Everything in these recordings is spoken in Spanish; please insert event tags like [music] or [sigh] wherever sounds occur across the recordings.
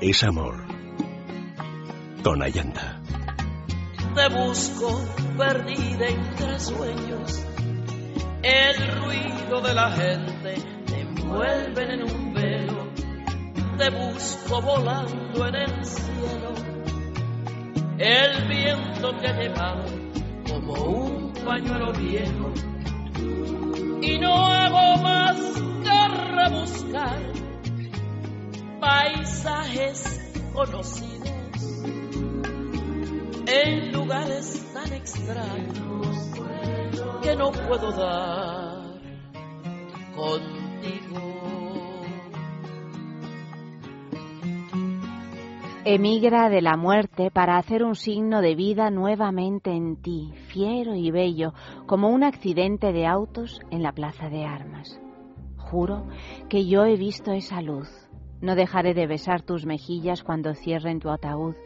es amor. Con Ayanta. Te busco perdida entre sueños. El ruido de la gente te envuelven en un velo. Te busco volando en el cielo. El viento te ha llevado como un pañuelo viejo. Y no hago más que rebuscar paisajes conocidos en lugares tan extraños que no puedo dar contigo. Emigra de la muerte para hacer un signo de vida nuevamente en ti, fiero y bello, como un accidente de autos en la plaza de armas. Juro que yo he visto esa luz. No dejaré de besar tus mejillas cuando cierren tu ataúd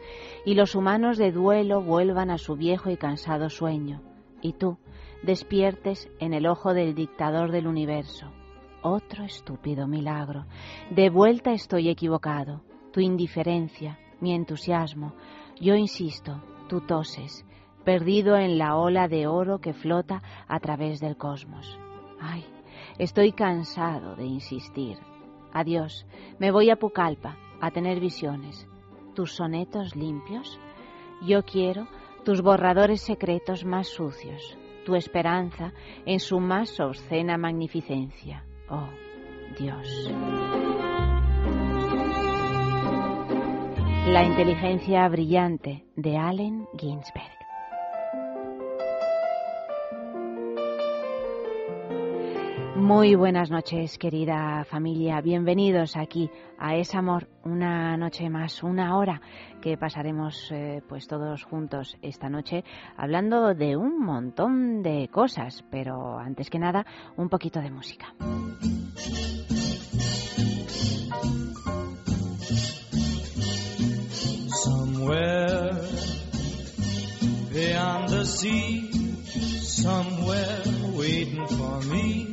y los humanos de duelo vuelvan a su viejo y cansado sueño, y tú despiertes en el ojo del dictador del universo. Otro estúpido milagro. De vuelta estoy equivocado. Tu indiferencia, mi entusiasmo. Yo insisto, tú toses, perdido en la ola de oro que flota a través del cosmos. Ay, estoy cansado de insistir. Adiós, me voy a Pucallpa a tener visiones. ¿Tus sonetos limpios? Yo quiero tus borradores secretos más sucios, tu esperanza en su más obscena magnificencia. Oh, Dios. La inteligencia brillante de Allen Ginsberg. Muy buenas noches, querida familia. Bienvenidos aquí a Es Amor, una noche más, una hora que pasaremos eh, pues todos juntos esta noche hablando de un montón de cosas, pero antes que nada, un poquito de música. Somewhere beyond the sea, somewhere waiting for me.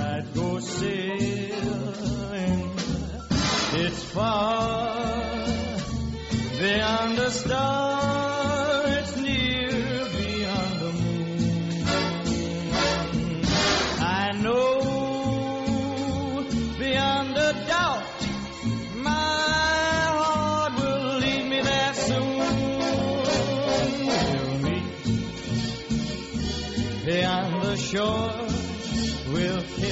I'd go sailing. It's far beyond the star, it's near beyond the moon. I know beyond a doubt my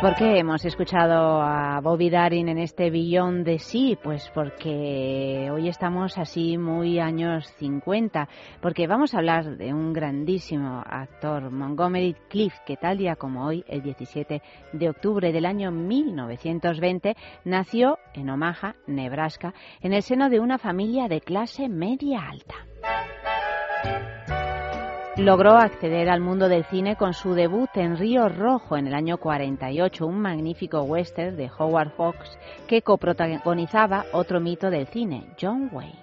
Por qué hemos escuchado a Bobby Darin en este billón de sí? Pues porque hoy estamos así muy años 50, porque vamos a hablar de un grandísimo actor, Montgomery Cliff, que tal día como hoy, el 17 de octubre del año 1920, nació en Omaha, Nebraska, en el seno de una familia de clase media alta. Logró acceder al mundo del cine con su debut en Río Rojo en el año 48, un magnífico western de Howard Hawks que coprotagonizaba otro mito del cine, John Wayne.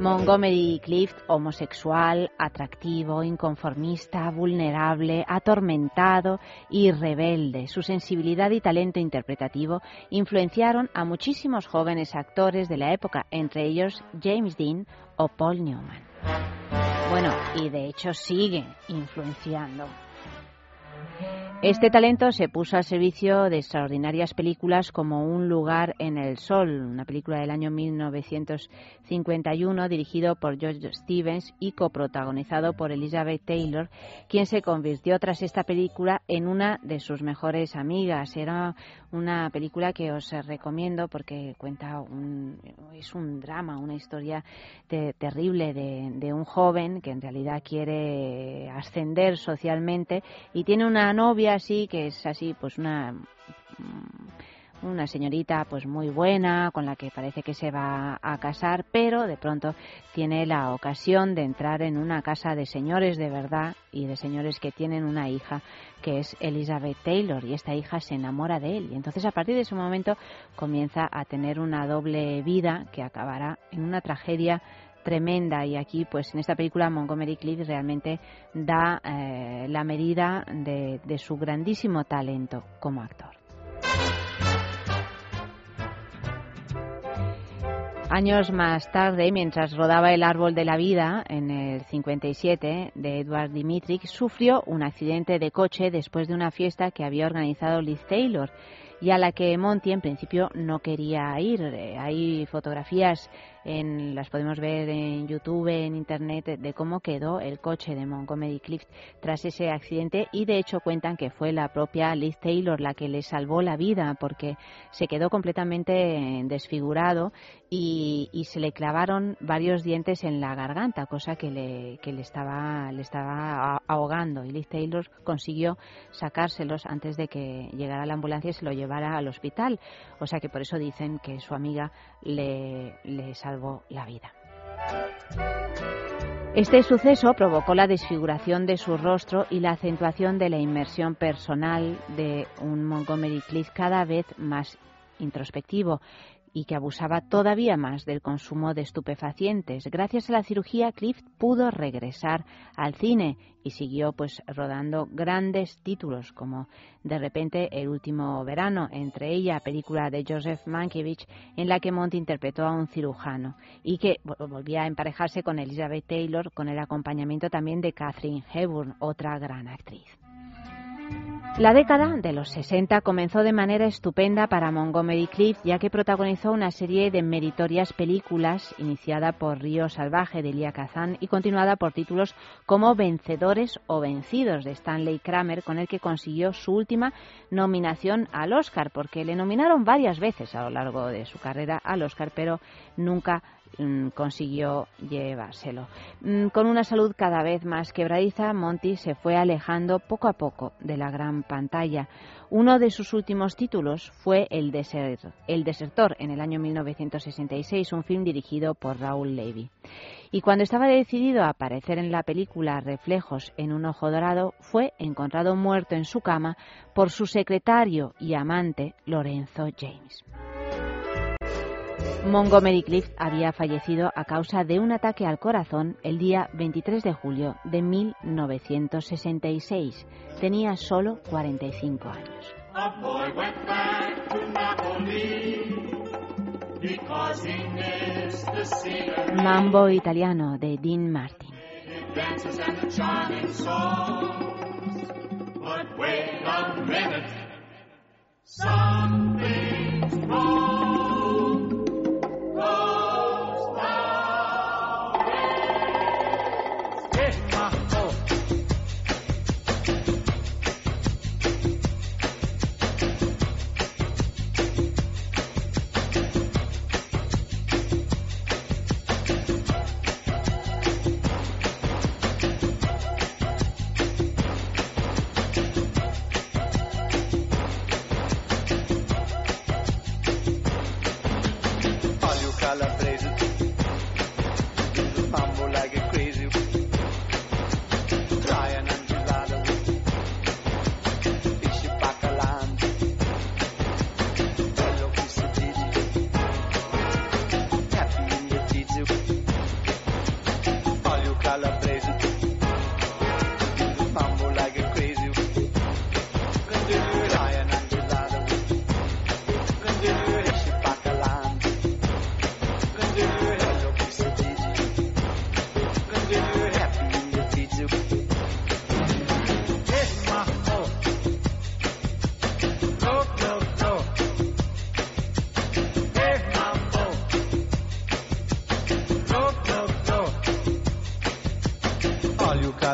Montgomery Clift, homosexual, atractivo, inconformista, vulnerable, atormentado y rebelde. Su sensibilidad y talento interpretativo influenciaron a muchísimos jóvenes actores de la época, entre ellos James Dean o Paul Newman. Y de hecho sigue influenciando. Este talento se puso al servicio de extraordinarias películas como Un lugar en el sol, una película del año 1951 dirigido por George Stevens y coprotagonizado por Elizabeth Taylor, quien se convirtió tras esta película en una de sus mejores amigas. Era una película que os recomiendo porque cuenta un, es un drama, una historia terrible de, de un joven que en realidad quiere ascender socialmente y tiene una novia así, que es así, pues una mm, una señorita pues muy buena con la que parece que se va a casar pero de pronto tiene la ocasión de entrar en una casa de señores de verdad y de señores que tienen una hija que es Elizabeth Taylor y esta hija se enamora de él. Y entonces a partir de ese momento comienza a tener una doble vida que acabará en una tragedia tremenda y aquí pues en esta película Montgomery Cliff realmente da eh, la medida de, su grandísimo talento como actor. Años más tarde, mientras rodaba El árbol de la vida en el 57 de Edward Dimitri, sufrió un accidente de coche después de una fiesta que había organizado Liz Taylor y a la que Monty en principio no quería ir. Eh, hay fotografías en, las podemos ver en YouTube, en Internet, de cómo quedó el coche de Montgomery Clift tras ese accidente y de hecho cuentan que fue la propia Liz Taylor la que le salvó la vida porque se quedó completamente desfigurado y, se le clavaron varios dientes en la garganta, cosa que le, que le estaba, le estaba ahogando y Liz Taylor consiguió sacárselos antes de que llegara la ambulancia y se lo llevara al hospital. O sea que por eso dicen que su amiga le, le salvó la vida. Este suceso provocó la desfiguración de su rostro y la acentuación de la inmersión personal de un Montgomery Cliff cada vez más introspectivo y que abusaba todavía más del consumo de estupefacientes. Gracias a la cirugía, Cliff pudo regresar al cine y siguió pues rodando grandes títulos como De repente El último verano, entre ella película de Joseph Mankiewicz en la que Monty interpretó a un cirujano y que volvía a emparejarse con Elizabeth Taylor con el acompañamiento también de Catherine Hepburn, otra gran actriz. La década de los 60 comenzó de manera estupenda para Montgomery Clift, ya que protagonizó una serie de meritorias películas iniciada por Río Salvaje de Elia Kazan y continuada por títulos como Vencedores o Vencidos de Stanley Kramer, con el que consiguió su última nominación al Oscar, porque le nominaron varias veces a lo largo de su carrera al Oscar, pero nunca consiguió llevárselo. Mm, con una salud cada vez más quebradiza, Monty se fue alejando poco a poco de la gran pantalla. Uno de sus últimos títulos fue El, El Desertor en el año 1966, un film dirigido por Raúl Levy. Y cuando estaba decidido a aparecer en la película Reflejos en un ojo dorado, fue encontrado muerto en su cama por su secretario y amante Lorenzo James. Montgomery Clift había fallecido a causa de un ataque al corazón el día 23 de julio de 1966. Tenía solo 45 años. Mambo italiano de Dean Martin.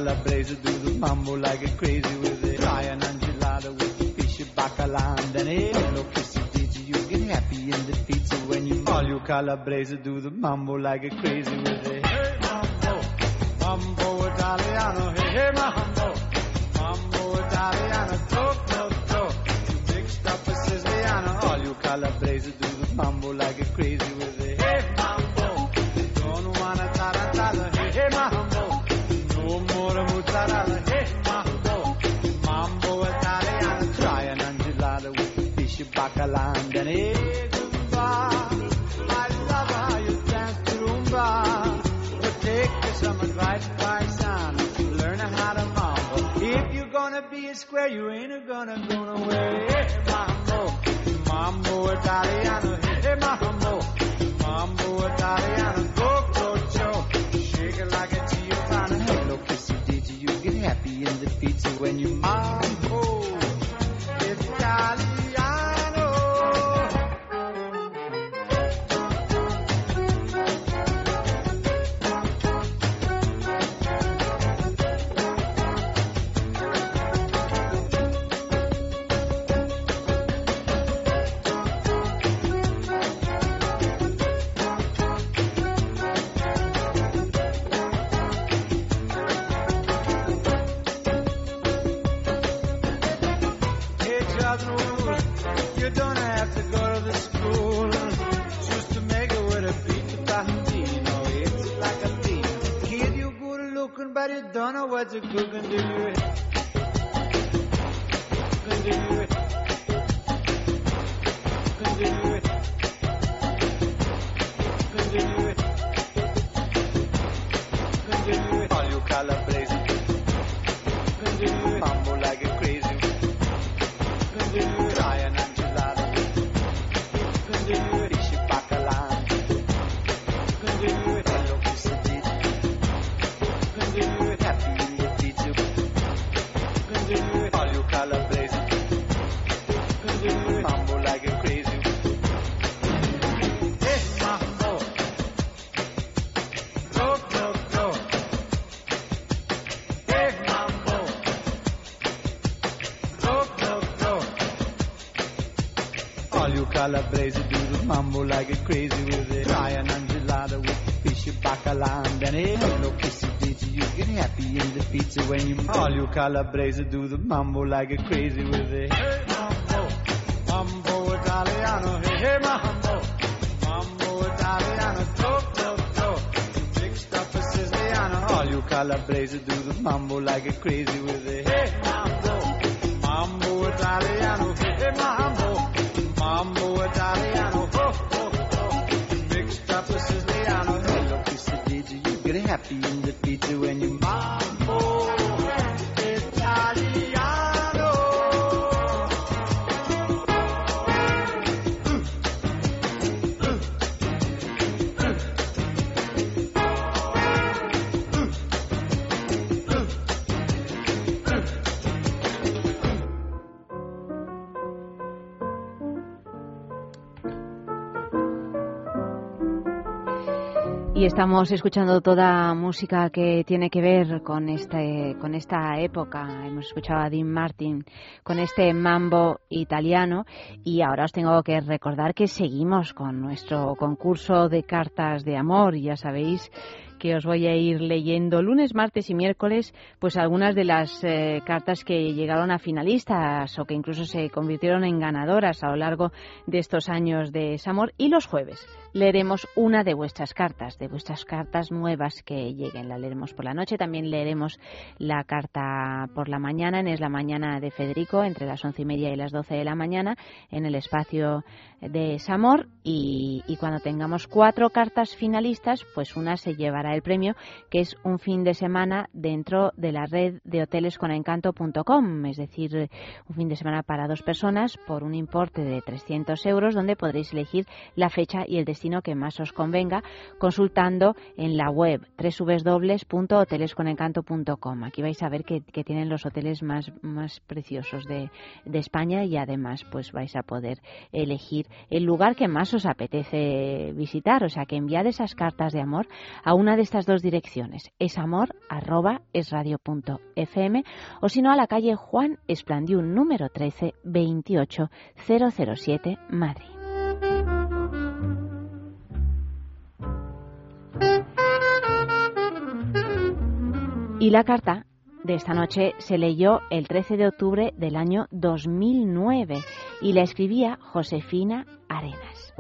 Mambo like a crazy with it. Ryan and gelato with the fish bacala and then a hello kissy digi. You get happy in the pizza when you all you calabrese do the mambo like a crazy with it. Hey mambo, mambo Italiano, hey hey mambo, mambo Italiano, go go go. You mixed up a Siciliano, all you calabrese do the mambo like a crazy with you? Calabrese do the mambo like a crazy with it. Y estamos escuchando toda música que tiene que ver con este, con esta época. Hemos escuchado a Dean Martin con este mambo italiano y ahora os tengo que recordar que seguimos con nuestro concurso de cartas de amor. Ya sabéis que os voy a ir leyendo lunes, martes y miércoles, pues algunas de las eh, cartas que llegaron a finalistas o que incluso se convirtieron en ganadoras a lo largo de estos años de Samor. Y los jueves leeremos una de vuestras cartas, de vuestras cartas nuevas que lleguen. La leeremos por la noche, también leeremos la carta por la mañana, en Es la Mañana de Federico, entre las once y media y las doce de la mañana, en el espacio de Samor. Y, y cuando tengamos cuatro cartas finalistas, pues una se llevará el premio, que es un fin de semana dentro de la red de hoteles con encanto.com, es decir, un fin de semana para dos personas por un importe de 300 euros, donde podréis elegir la fecha y el destino que más os convenga, consultando en la web www.hotelesconencanto.com. Aquí vais a ver que, que tienen los hoteles más, más preciosos de, de España y además pues vais a poder elegir el lugar que más os apetece visitar. O sea que enviad esas cartas de amor a una de estas dos direcciones, es amor arroba es radio punto fm, o si no a la calle Juan Esplandiún número 13 28007 Madrid. Y la carta de esta noche se leyó el 13 de octubre del año 2009 y la escribía Josefina Arenas.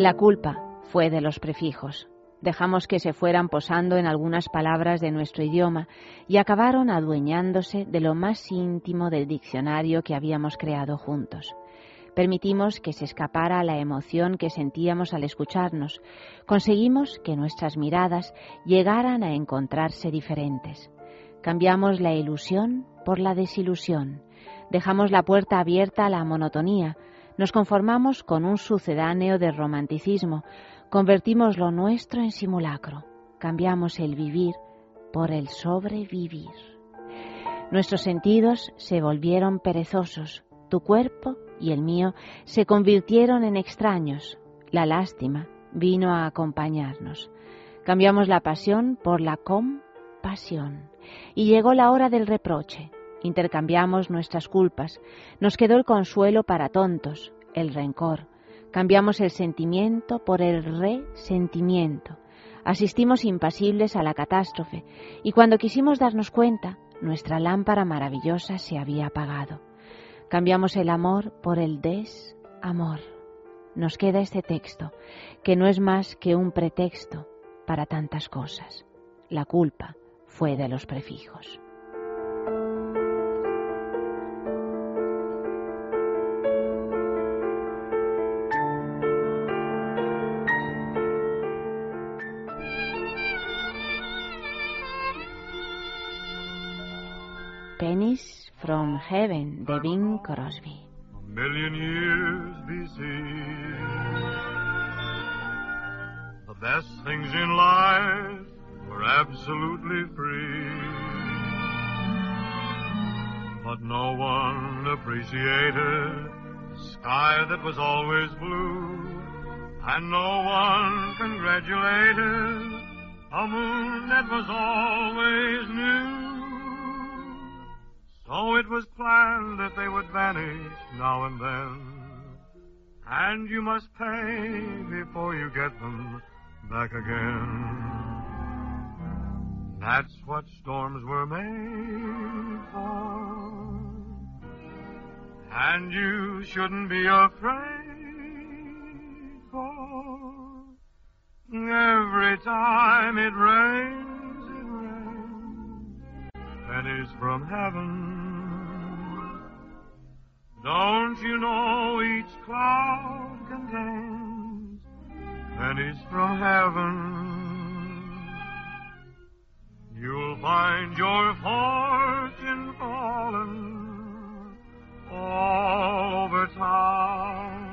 La culpa fue de los prefijos. Dejamos que se fueran posando en algunas palabras de nuestro idioma y acabaron adueñándose de lo más íntimo del diccionario que habíamos creado juntos. Permitimos que se escapara la emoción que sentíamos al escucharnos. Conseguimos que nuestras miradas llegaran a encontrarse diferentes. Cambiamos la ilusión por la desilusión. Dejamos la puerta abierta a la monotonía. Nos conformamos con un sucedáneo de romanticismo. Convertimos lo nuestro en simulacro. Cambiamos el vivir por el sobrevivir. Nuestros sentidos se volvieron perezosos. Tu cuerpo y el mío se convirtieron en extraños. La lástima vino a acompañarnos. Cambiamos la pasión por la compasión. Y llegó la hora del reproche. Intercambiamos nuestras culpas. Nos quedó el consuelo para tontos, el rencor. Cambiamos el sentimiento por el resentimiento. Asistimos impasibles a la catástrofe y cuando quisimos darnos cuenta, nuestra lámpara maravillosa se había apagado. Cambiamos el amor por el desamor. Nos queda este texto, que no es más que un pretexto para tantas cosas. La culpa fue de los prefijos. From Heaven de Bing Crosby. A million years BC. The best things in life were absolutely free. But no one appreciated the sky that was always blue. And no one congratulated a moon that was always new. So it was planned that they would vanish now and then. And you must pay before you get them back again. That's what storms were made for. And you shouldn't be afraid for every time it rains, it rains pennies from heaven. Don't you know each cloud contains pennies from heaven? You'll find your fortune falling all over town.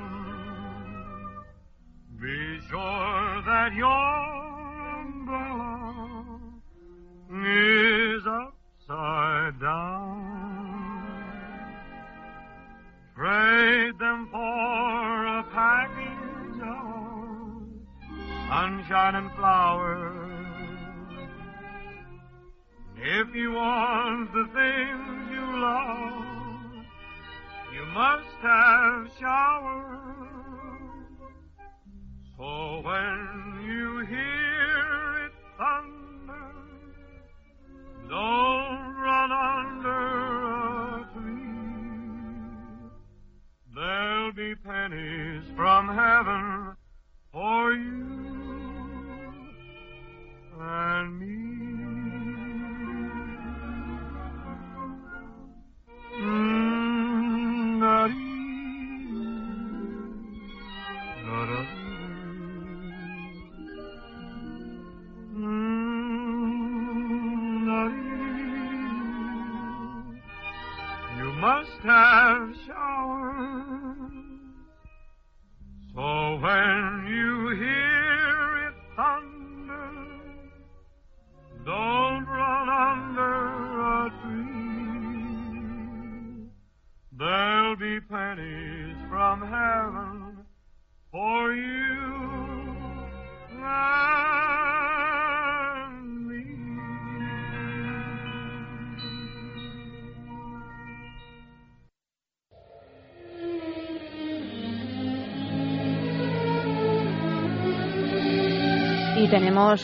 Be sure that your umbrella is upside down. Trade them for a package of sunshine and flowers. If you want the things you love, you must have showers. So when you hear it thunder, don't run under a tree. There'll be pennies from heaven for you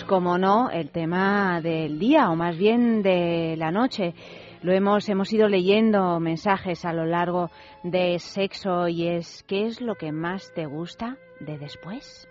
como no, el tema del día, o más bien de la noche. Lo hemos, hemos ido leyendo mensajes a lo largo de sexo y es, ¿qué es lo que más te gusta de después?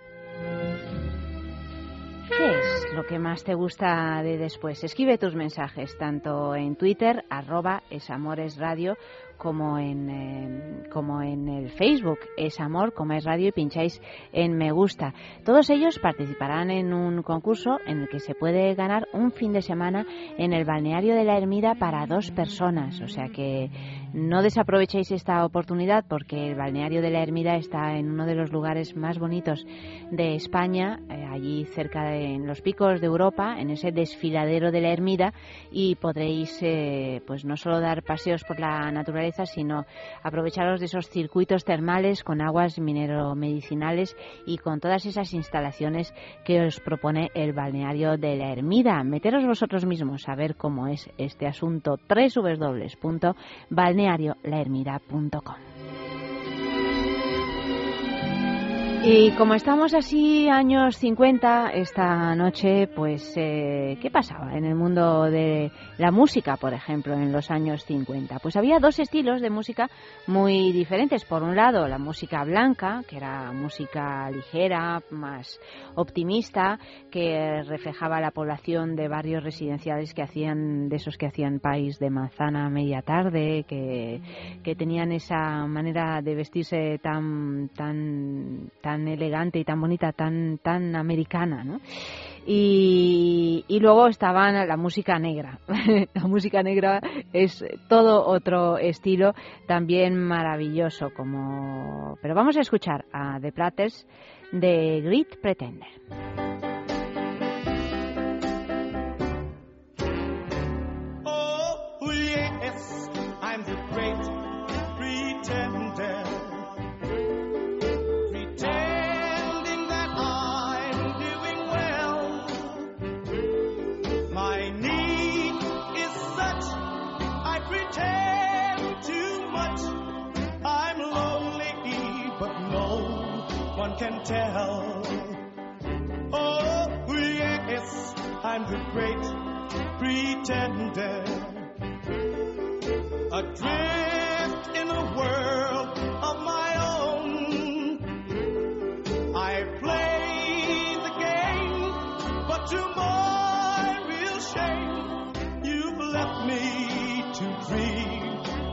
¿Qué es lo que más te gusta de después? Escribe tus mensajes tanto en Twitter, arroba esamoresradio, como en, eh, como en el Facebook, es Amor, como es Radio, y pincháis en Me Gusta. Todos ellos participarán en un concurso en el que se puede ganar un fin de semana en el balneario de la Ermida para dos personas. O sea que no desaprovechéis esta oportunidad porque el balneario de la Ermida está en uno de los lugares más bonitos de España, eh, allí cerca de en los picos de Europa, en ese desfiladero de la Ermida, y podréis eh, pues no solo dar paseos por la naturaleza, sino aprovecharos de esos circuitos termales con aguas mineromedicinales y con todas esas instalaciones que os propone el balneario de la Ermida. Meteros vosotros mismos a ver cómo es este asunto www.balneariolahermida.com. Y como estamos así años 50 esta noche, pues eh, ¿qué pasaba en el mundo de la música, por ejemplo, en los años 50? Pues había dos estilos de música muy diferentes. Por un lado, la música blanca, que era música ligera, más optimista, que reflejaba la población de barrios residenciales que hacían de esos que hacían país de manzana a media tarde, que, que tenían esa manera de vestirse tan tan tan tan elegante y tan bonita, tan, tan americana, ¿no? Y, y luego estaba la música negra. [laughs] la música negra es todo otro estilo también maravilloso, como... Pero vamos a escuchar a The Platters de Great Pretender. I'm the great pretender. Adrift in a world of my own. I play the game, but to my real shame, you've left me to dream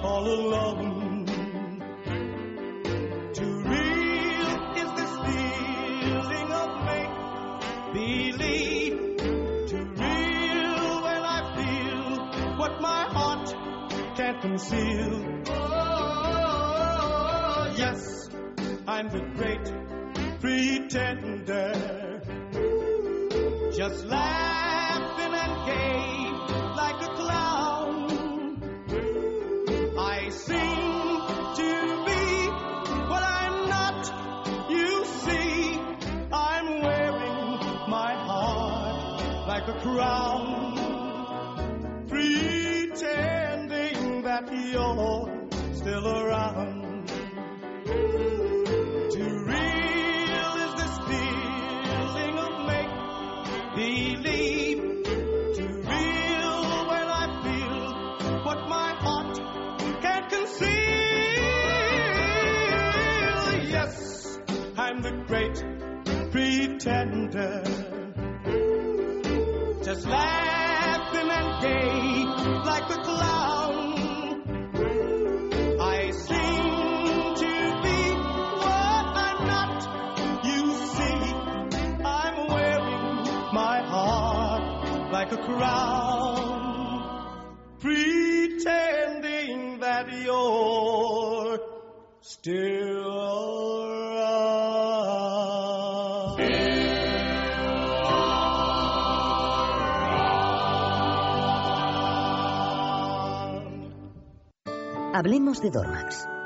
all alone. Can't conceal. Oh, yes, I'm the great pretender. Just laughing and gay you're still around. Too real is this feeling of make believe. Too real when I feel what my heart can't conceal. Yes, I'm the great pretender. Just laughing and gay like a clown. Pretending that you're still. Hablemos de Dormax.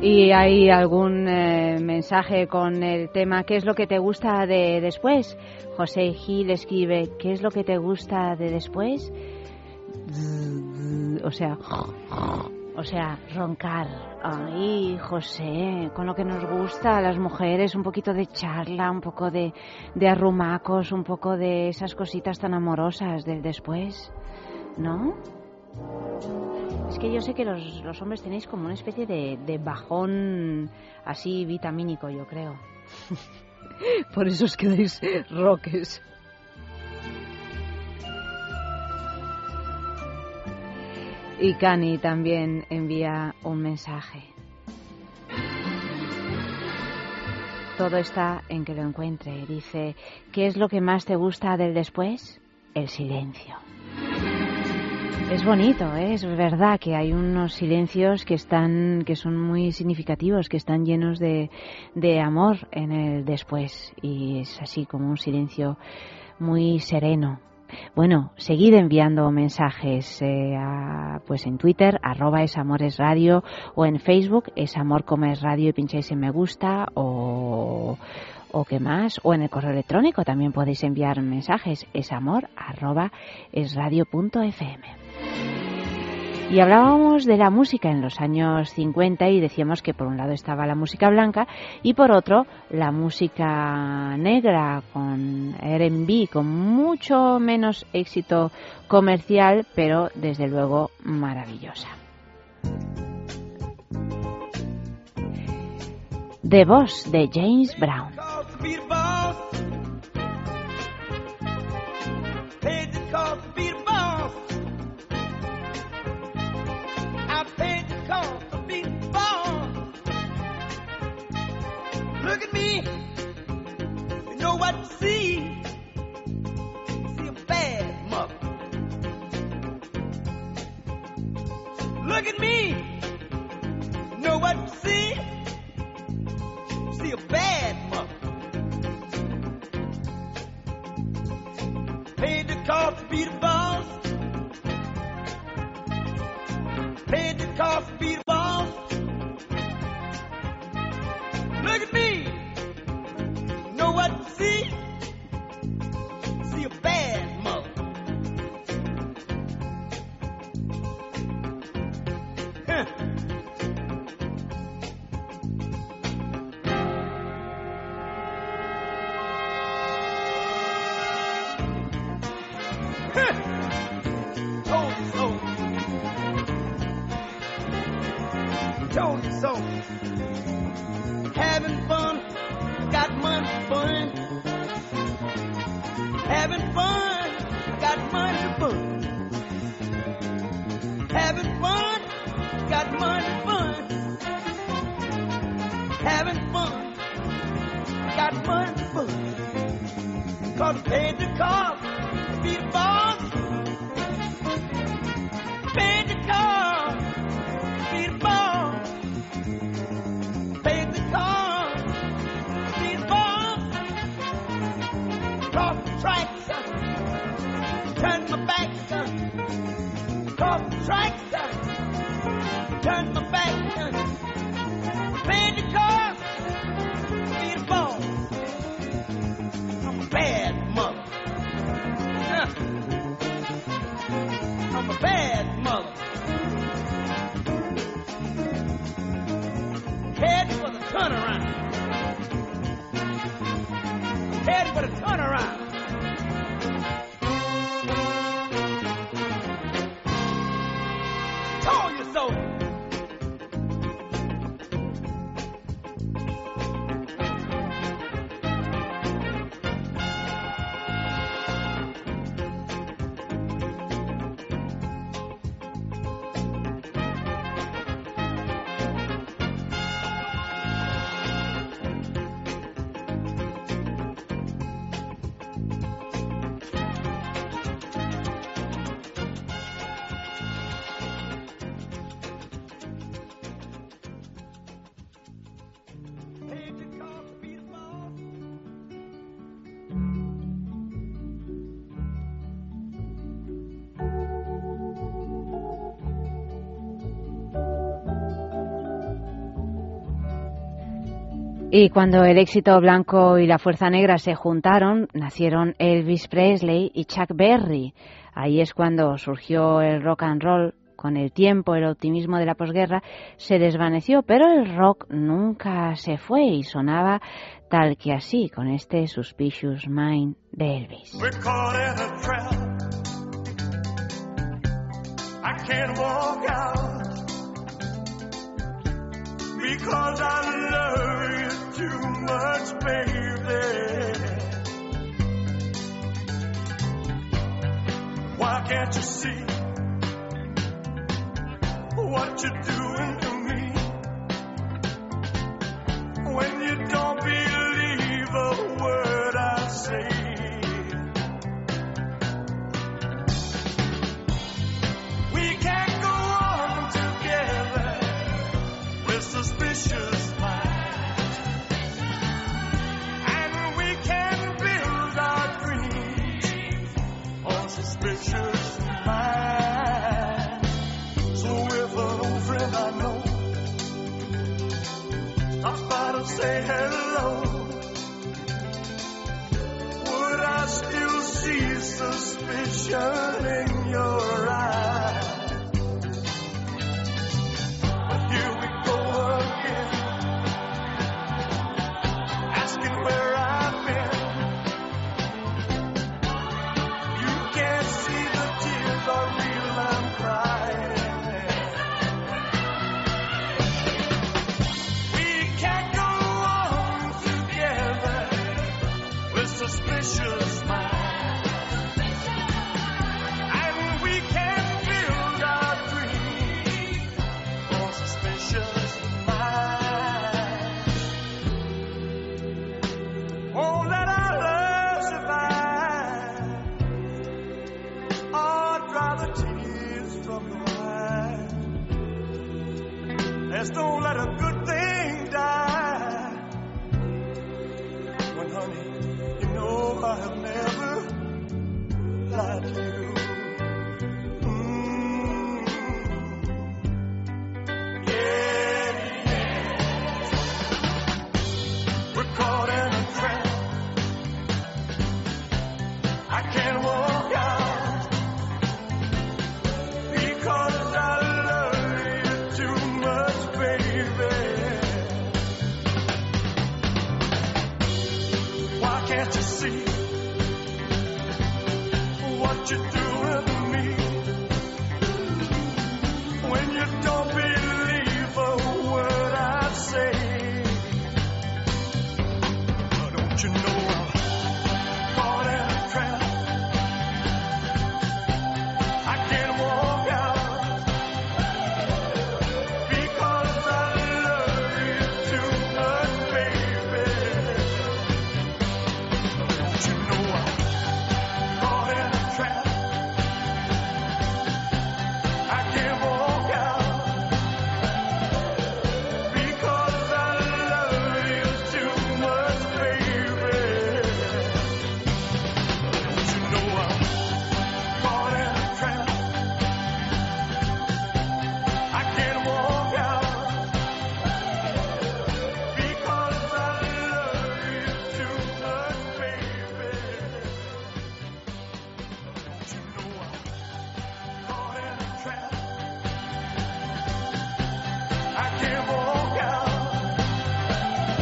¿Y hay algún eh, mensaje con el tema ¿Qué es lo que te gusta de después? José Gil escribe ¿Qué es lo que te gusta de después? O sea, o sea, roncar. Ay, José, con lo que nos gusta a las mujeres, un poquito de charla, un poco de, de arrumacos, un poco de esas cositas tan amorosas del después, ¿no? Es que yo sé que los, los hombres tenéis como una especie de, de bajón así vitamínico, yo creo. [laughs] Por eso os quedáis roques. Y Cani también envía un mensaje. Todo está en que lo encuentre. Dice, ¿qué es lo que más te gusta del después? El silencio. Es bonito, ¿eh? es verdad que hay unos silencios que están, que son muy significativos, que están llenos de, amor en el después y es así como un silencio muy sereno. Bueno, seguid enviando mensajes eh, pues en Twitter, arroba es radio, o en Facebook, es amor como es radio y pincháis en me gusta, o, o qué más, o en el correo electrónico también podéis enviar mensajes, es amor arroba es radio punto fm. Y hablábamos de la música en los años 50 y decíamos que por un lado estaba la música blanca y por otro la música negra con R&B con mucho menos éxito comercial, pero desde luego maravillosa. The Boss de James Brown. be the boss. Paid the cost to be the boss. I paid the cost to be the boss. Look at me. You know what you see. See a bad mother. Look at me. You know what you see. See a bad cost to be the boss. Paid the cost to be Told you so. Having fun, got money fun. Having fun, got money fun. Having fun, got money fun. Having fun, got money fun. Cause paid the cost, be Y cuando el éxito blanco y la fuerza negra se juntaron, nacieron Elvis Presley y Chuck Berry. Ahí es cuando surgió el rock and roll. Con el tiempo, el optimismo de la posguerra se desvaneció, pero el rock nunca se fue y sonaba tal que así, con este Suspicious Mind de Elvis. Too much, baby. Why can't you see what you're doing to me when you don't believe suspicion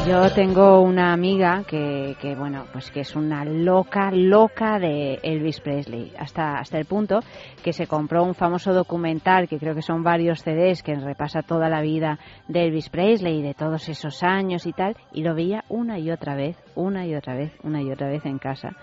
Yo tengo una amiga que, que, bueno, pues que es una loca, loca de Elvis Presley, hasta, hasta el punto que se compró un famoso documental, que creo que son varios CDs, que repasa toda la vida de Elvis Presley y de todos esos años y tal, y lo veía una y otra vez, una y otra vez, una y otra vez en casa,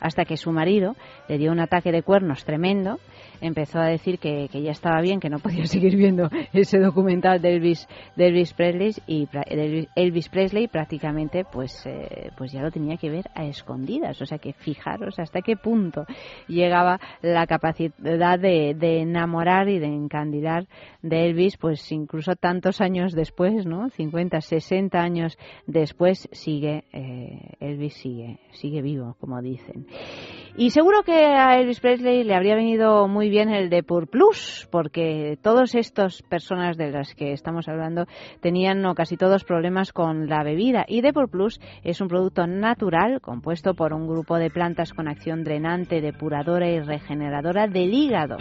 hasta que su marido le dio un ataque de cuernos tremendo, empezó a decir que, que ya estaba bien, que no podía [laughs] seguir viendo ese documental de Elvis, de Elvis Presley y de Elvis- Presley prácticamente pues, eh, pues ya lo tenía que ver a escondidas. O sea que fijaros hasta qué punto llegaba la capacidad de, de enamorar y de encandilar de Elvis, pues incluso tantos años después, ¿no? 50, 60 años después sigue, eh, Elvis sigue, sigue vivo, como dicen. Y seguro que a Elvis Presley le habría venido muy bien el de Pur Plus, porque todas estas personas de las que estamos hablando tenían o casi todos problemas con la bebida. Y Depur Plus es un producto natural compuesto por un grupo de plantas con acción drenante, depuradora y regeneradora del hígado.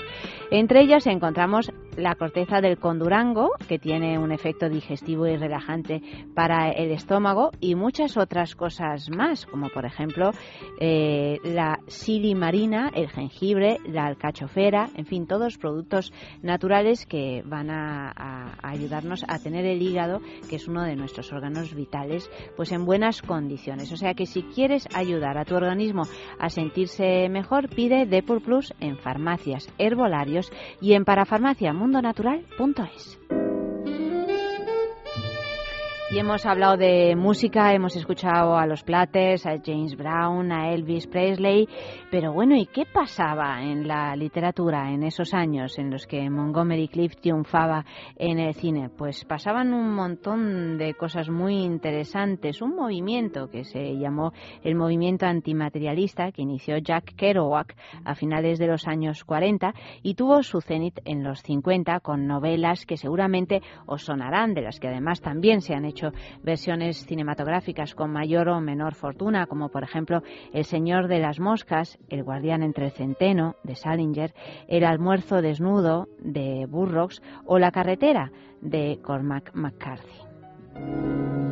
Entre ellas encontramos la corteza del condurango, que tiene un efecto digestivo y relajante para el estómago, y muchas otras cosas más, como por ejemplo eh, la silimarina, el jengibre, la alcachofera, en fin, todos productos naturales que van a, ayudarnos a tener el hígado, que es uno de nuestros órganos vitales, pues en buenas condiciones. O sea que si quieres ayudar a tu organismo a sentirse mejor, pide Depur Plus en farmacias, herbolarios y en parafarmacia mundonatural.es. Y hemos hablado de música, hemos escuchado a los Platters, a James Brown, a Elvis Presley, pero bueno, ¿y qué pasaba en la literatura en esos años en los que Montgomery Clift triunfaba en el cine? Pues pasaban un montón de cosas muy interesantes, un movimiento que se llamó el movimiento antimaterialista que inició Jack Kerouac a finales de los años 40 y tuvo su cenit en los 50 con novelas que seguramente os sonarán, de las que además también se han hecho versiones cinematográficas con mayor o menor fortuna, como por ejemplo El Señor de las Moscas, El Guardián entre el Centeno, de Salinger, El Almuerzo Desnudo, de Burroughs, o La Carretera, de Cormac McCarthy.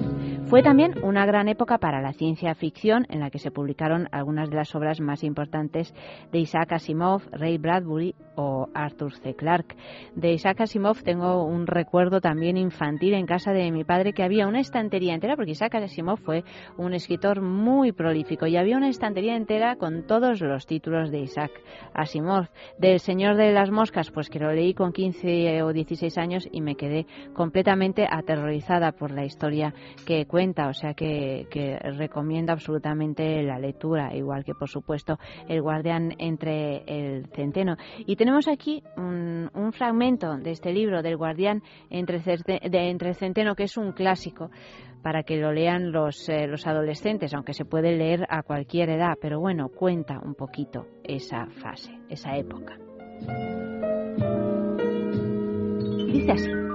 Fue también una gran época para la ciencia ficción en la que se publicaron algunas de las obras más importantes de Isaac Asimov, Ray Bradbury o Arthur C. Clarke. De Isaac Asimov tengo un recuerdo también infantil en casa de mi padre que había una estantería entera, porque Isaac Asimov fue un escritor muy prolífico y había una estantería entera con todos los títulos de Isaac Asimov. Del Señor de las Moscas, pues que lo leí con 15 o 16 años y me quedé completamente aterrorizada por la historia que cuenta, o sea que, recomiendo absolutamente la lectura, igual que por supuesto El guardián entre el centeno. Y tenemos aquí un, un fragmento de este libro del guardián entre el centeno, que es un clásico para que lo lean los, eh, los adolescentes, aunque se puede leer a cualquier edad, pero bueno, cuenta un poquito esa fase, esa época. Dice así.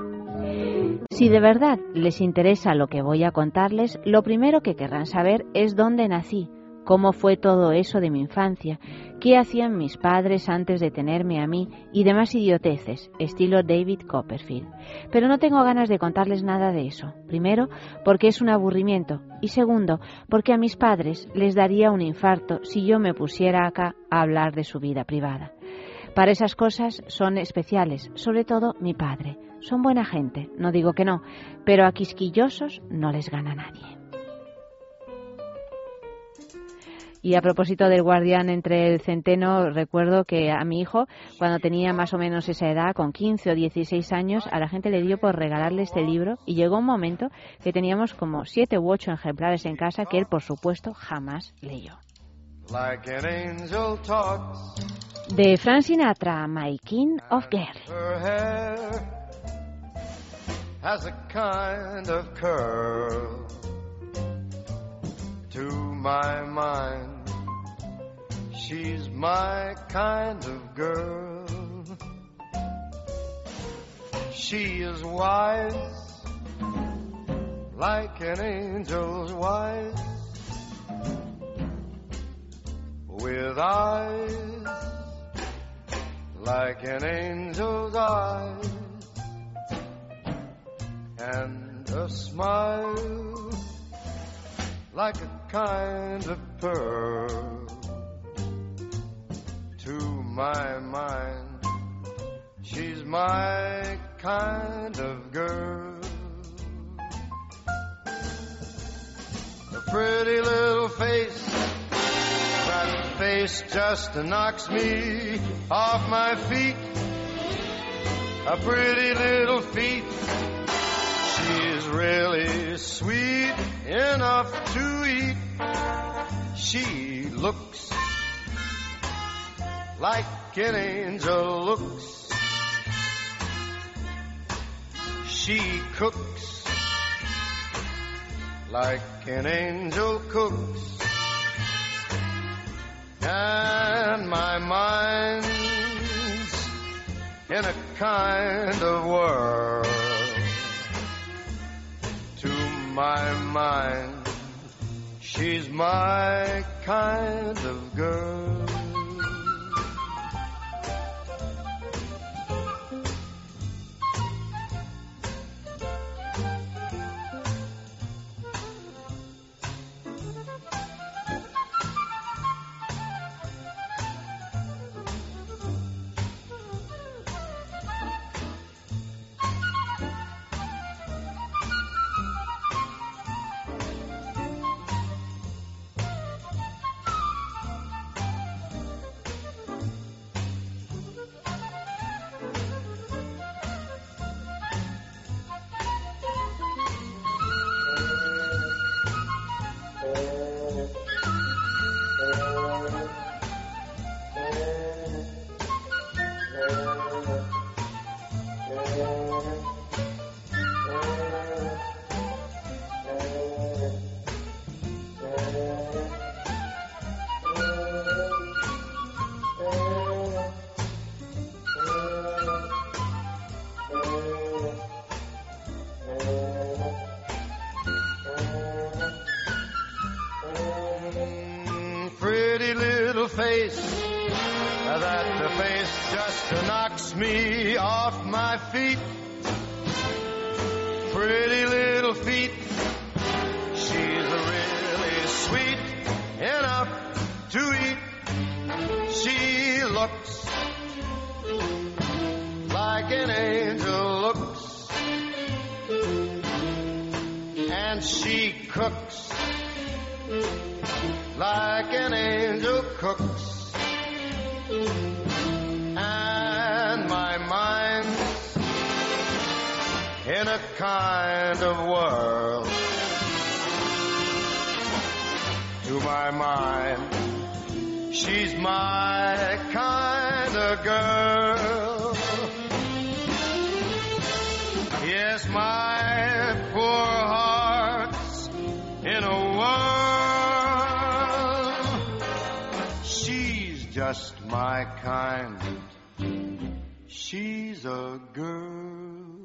Si de verdad les interesa lo que voy a contarles, lo primero que querrán saber es dónde nací, cómo fue todo eso de mi infancia, qué hacían mis padres antes de tenerme a mí y demás idioteces, estilo David Copperfield. Pero no tengo ganas de contarles nada de eso. Primero, porque es un aburrimiento y segundo, porque a mis padres les daría un infarto si yo me pusiera acá a hablar de su vida privada. Para esas cosas son especiales, sobre todo mi padre. Son buena gente, no digo que no, pero a quisquillosos no les gana nadie. Y a propósito del guardián entre el centeno, recuerdo que a mi hijo, cuando tenía más o menos esa edad, con 15 o 16 años, a la gente le dio por regalarle este libro y llegó un momento que teníamos como siete u ocho ejemplares en casa que él, por supuesto, jamás leyó. Like an angel talks, De Frank Sinatra, My King of Girl. Has a kind of curl. To my mind, she's my kind of girl. She is wise, like an angel's wise, with eyes like an angel's eyes, and a smile like a kind of pearl. To my mind, she's my kind of girl. A pretty little face, that face just knocks me off my feet. A pretty little feet, really sweet enough to eat. She looks like an angel looks. She cooks like an angel cooks. and my mind's in a kind of whirl. My mind, she's my kind of girl. My kind. She's a girl.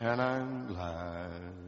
And I'm glad.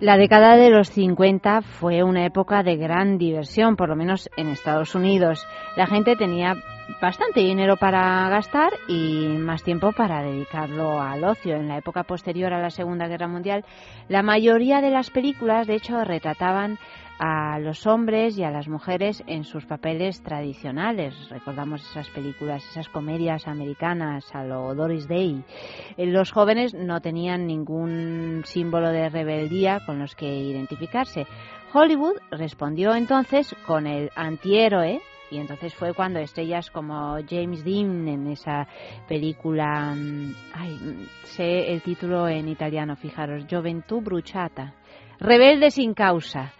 La década de los 50 fue una época de gran diversión, por lo menos en Estados Unidos. La gente tenía bastante dinero para gastar y más tiempo para dedicarlo al ocio. En la época posterior a la Segunda Guerra Mundial, la mayoría de las películas, de hecho, retrataban a los hombres y a las mujeres en sus papeles tradicionales. Recordamos esas películas, esas comedias americanas a lo Doris Day. Eh, Los jóvenes no tenían ningún símbolo de rebeldía con los que identificarse. Hollywood respondió entonces con el antihéroe y entonces fue cuando estrellas como James Dean en esa película, mm, ay, mm, sé el título en italiano, fijaros, Gioventù Bruciata, Rebelde sin causa.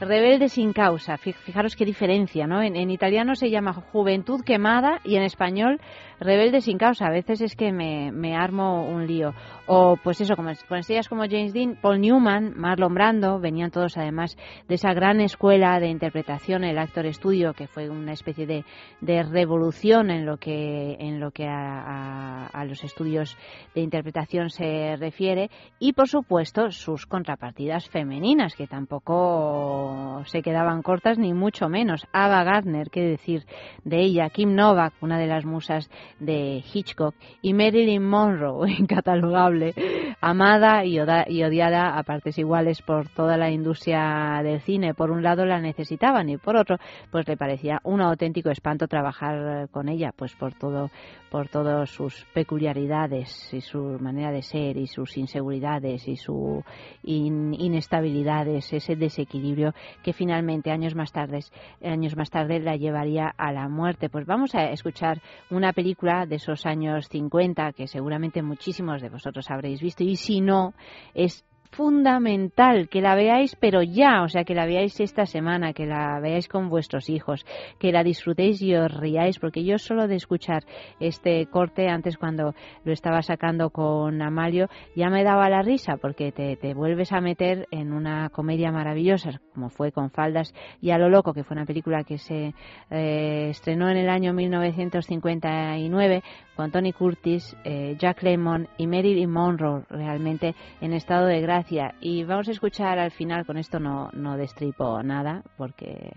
Rebelde sin causa, Fi- fijaros qué diferencia, ¿no? En, en italiano se llama Juventud quemada y en español Rebelde sin causa. A veces es que me, me armo un lío. O pues eso, como, estrellas como James Dean, Paul Newman, Marlon Brando, venían todos además de esa gran escuela de interpretación, el Actor Studio, que fue una especie de, de revolución en lo que, en lo que a- a los estudios de interpretación se refiere. Y por supuesto sus contrapartidas femeninas, que tampoco se quedaban cortas ni mucho menos. Ava Gardner, qué decir de ella, Kim Novak, una de las musas de Hitchcock, y Marilyn Monroe, [laughs] incatalogable, amada y, y odiada a partes iguales por toda la industria del cine. Por un lado la necesitaban y por otro, pues le parecía un auténtico espanto trabajar con ella, pues por todo, por todas sus peculiaridades y su manera de ser y sus inseguridades y su in- inestabilidades, ese desequilibrio que finalmente años más tarde, años más tarde la llevaría a la muerte. Pues vamos a escuchar una película de esos años 50 que seguramente muchísimos de vosotros habréis visto y si no es fundamental que la veáis, pero ya, o sea, que la veáis esta semana, que la veáis con vuestros hijos, que la disfrutéis y os riáis, porque yo solo de escuchar este corte, antes cuando lo estaba sacando con Amalio, ya me daba la risa, porque te, te vuelves a meter en una comedia maravillosa, como fue con Faldas y a lo loco, que fue una película que se eh, estrenó en el año 1959 con Tony Curtis, eh, Jack Lemmon y Marilyn Monroe, realmente en estado de gracia y vamos a escuchar al final, con esto no, no destripo nada, porque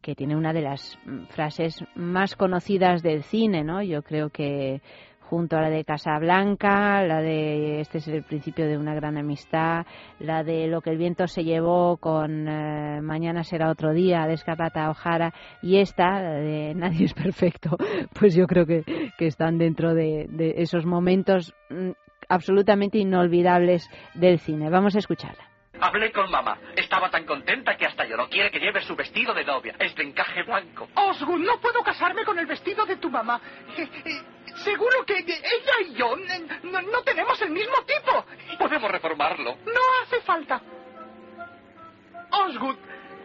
que tiene una de las frases más conocidas del cine, ¿no? Yo creo que junto a la de Casablanca, la de este es el principio de una gran amistad, la de lo que el viento se llevó con eh, Mañana será otro día de Escarlata O'Hara y esta de Nadie es perfecto, [laughs] pues yo creo que, que están dentro de, de esos momentos mm, absolutamente inolvidables del cine. Vamos a escucharla. Hablé con mamá. Estaba tan contenta que hasta lloró. Quiere que lleve su vestido de novia. Es de encaje blanco. Osgood, no puedo casarme con el vestido de tu mamá. Eh, eh, seguro que ella y yo eh, no, no tenemos el mismo tipo. Podemos reformarlo. No hace falta. Osgood,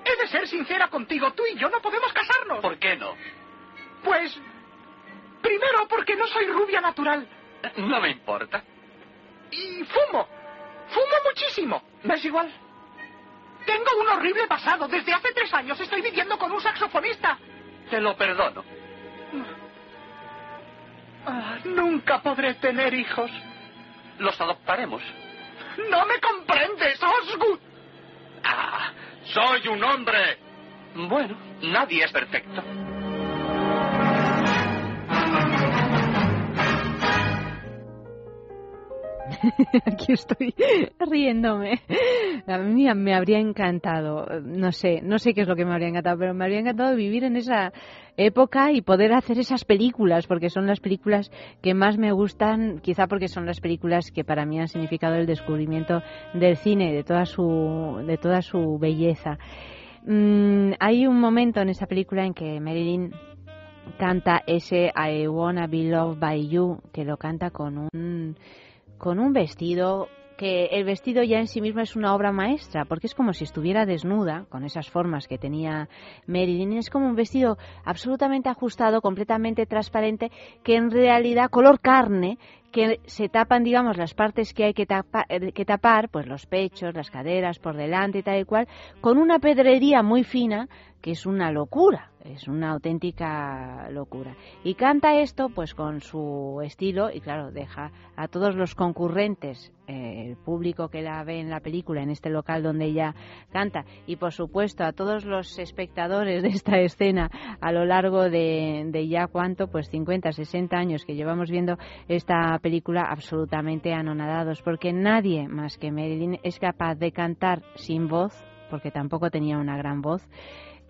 he de ser sincera contigo. Tú y yo no podemos casarnos. ¿Por qué no? Pues, primero porque no soy rubia natural. No me importa. Y fumo. Fumo muchísimo. ¿Me es igual? Tengo un horrible pasado. Desde hace tres años estoy viviendo con un saxofonista. Te lo perdono. Ah, nunca podré tener hijos. Los adoptaremos. No me comprendes, Osgood. Ah, soy un hombre. Bueno, nadie es perfecto. [laughs] Aquí estoy [laughs] riéndome. A mí me habría encantado, no sé, no sé qué es lo que me habría encantado, pero me habría encantado vivir en esa época y poder hacer esas películas, porque son las películas que más me gustan, quizá porque son las películas que para mí han significado el descubrimiento del cine, de toda su, de toda su belleza. Mm, hay un momento en esa película en que Marilyn canta ese I Wanna Be Loved by You, que lo canta con un con un vestido que el vestido ya en sí mismo es una obra maestra, porque es como si estuviera desnuda, con esas formas que tenía Marilyn, es como un vestido absolutamente ajustado, completamente transparente, que en realidad color carne, que se tapan, digamos, las partes que hay que, eh, tapar, pues los pechos, las caderas, por delante y tal y cual, con una pedrería muy fina, que es una locura, es una auténtica locura. Y canta esto pues con su estilo y claro, deja a todos los concurrentes, eh, el público que la ve en la película, en este local donde ella canta, y por supuesto a todos los espectadores de esta escena a lo largo de, de ya cuánto, pues 50, 60 años que llevamos viendo esta película absolutamente anonadados, porque nadie más que Marilyn es capaz de cantar sin voz, porque tampoco tenía una gran voz,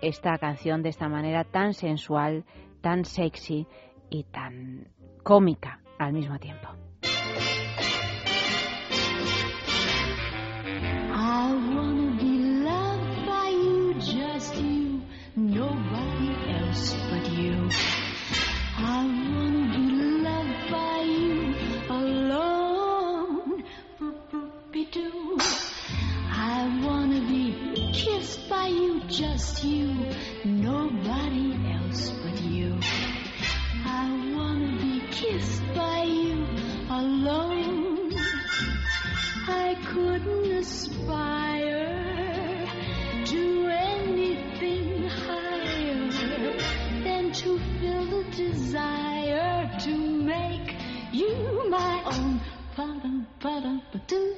esta canción de esta manera tan sensual, tan sexy y tan cómica al mismo tiempo. Do.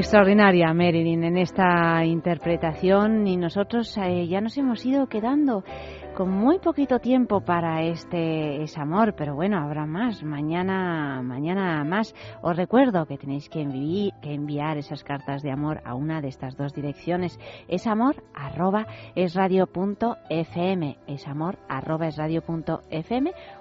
Extraordinaria Marilyn en esta interpretación y nosotros eh, ya nos hemos ido quedando con muy poquito tiempo para este es amor, pero bueno, habrá más. Mañana, mañana más. Os recuerdo que tenéis que, envi enviar esas cartas de amor a una de estas dos direcciones. Es amor arroba es. Es amor arroba es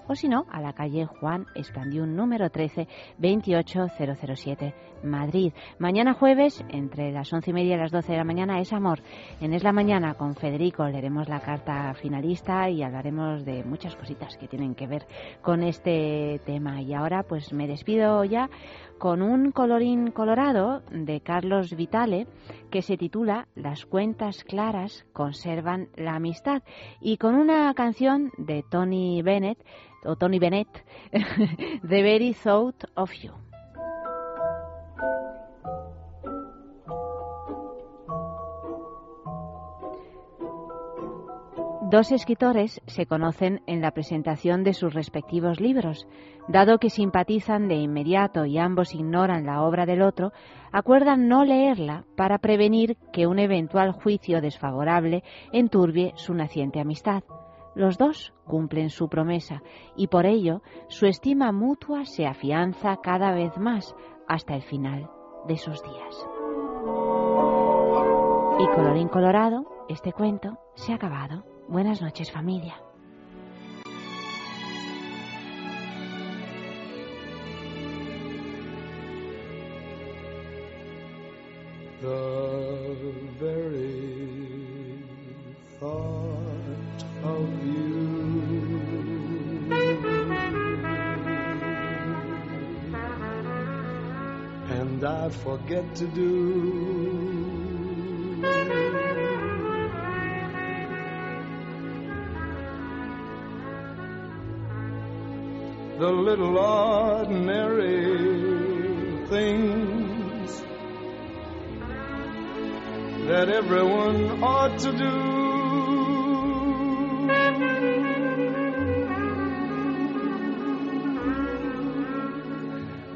o si no, a la calle Juan Escandiún número 13 28007 Madrid. Mañana jueves, entre las once y media y las 12 de la mañana, es amor. En Es la Mañana con Federico leeremos la carta finalista y hablaremos de muchas cositas que tienen que ver con este tema. Y ahora pues me despido ya con un colorín colorado de Carlos Vitale que se titula Las cuentas claras conservan la amistad y con una canción de Tony Bennett o Tony Bennett [laughs] The Very Thought of You. Dos escritores se conocen en la presentación de sus respectivos libros. Dado que simpatizan de inmediato y ambos ignoran la obra del otro, acuerdan no leerla para prevenir que un eventual juicio desfavorable enturbie su naciente amistad. Los dos cumplen su promesa y por ello su estima mutua se afianza cada vez más hasta el final de sus días. Y colorín colorado, este cuento se ha acabado. Buenas noches familia. And I forget to do the little ordinary things that everyone ought to do.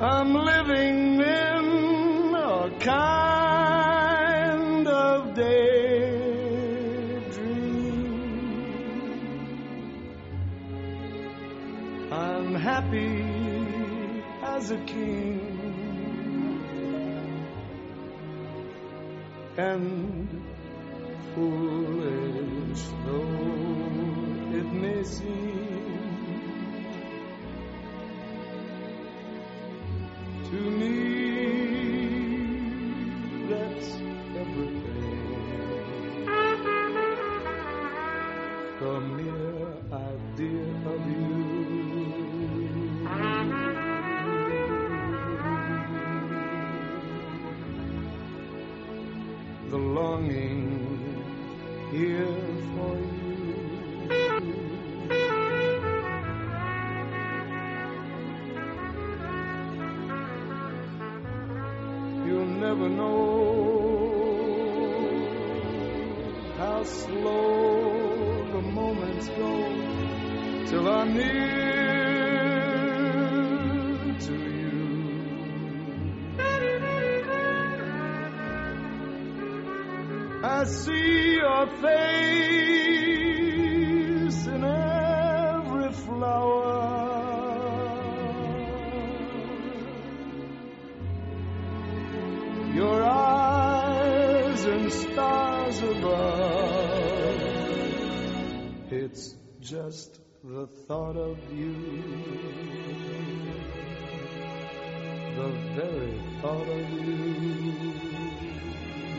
I'm living in a kind of daydream. I'm happy as a king. And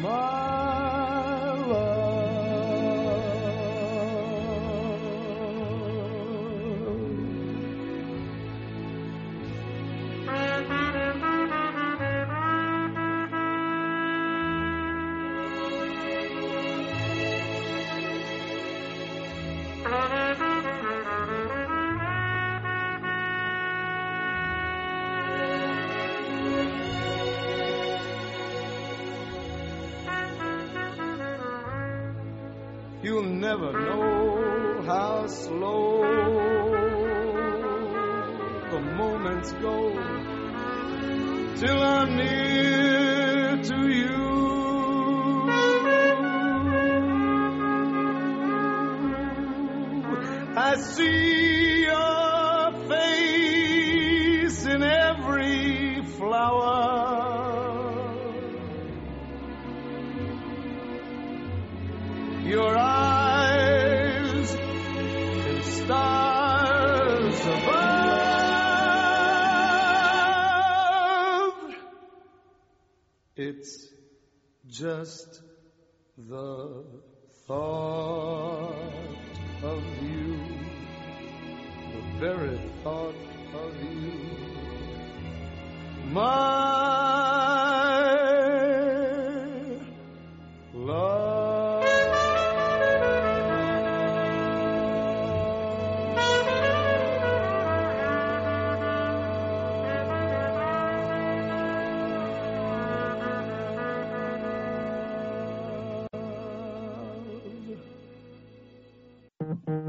My never know how slow the moments go till I'm near to you. I see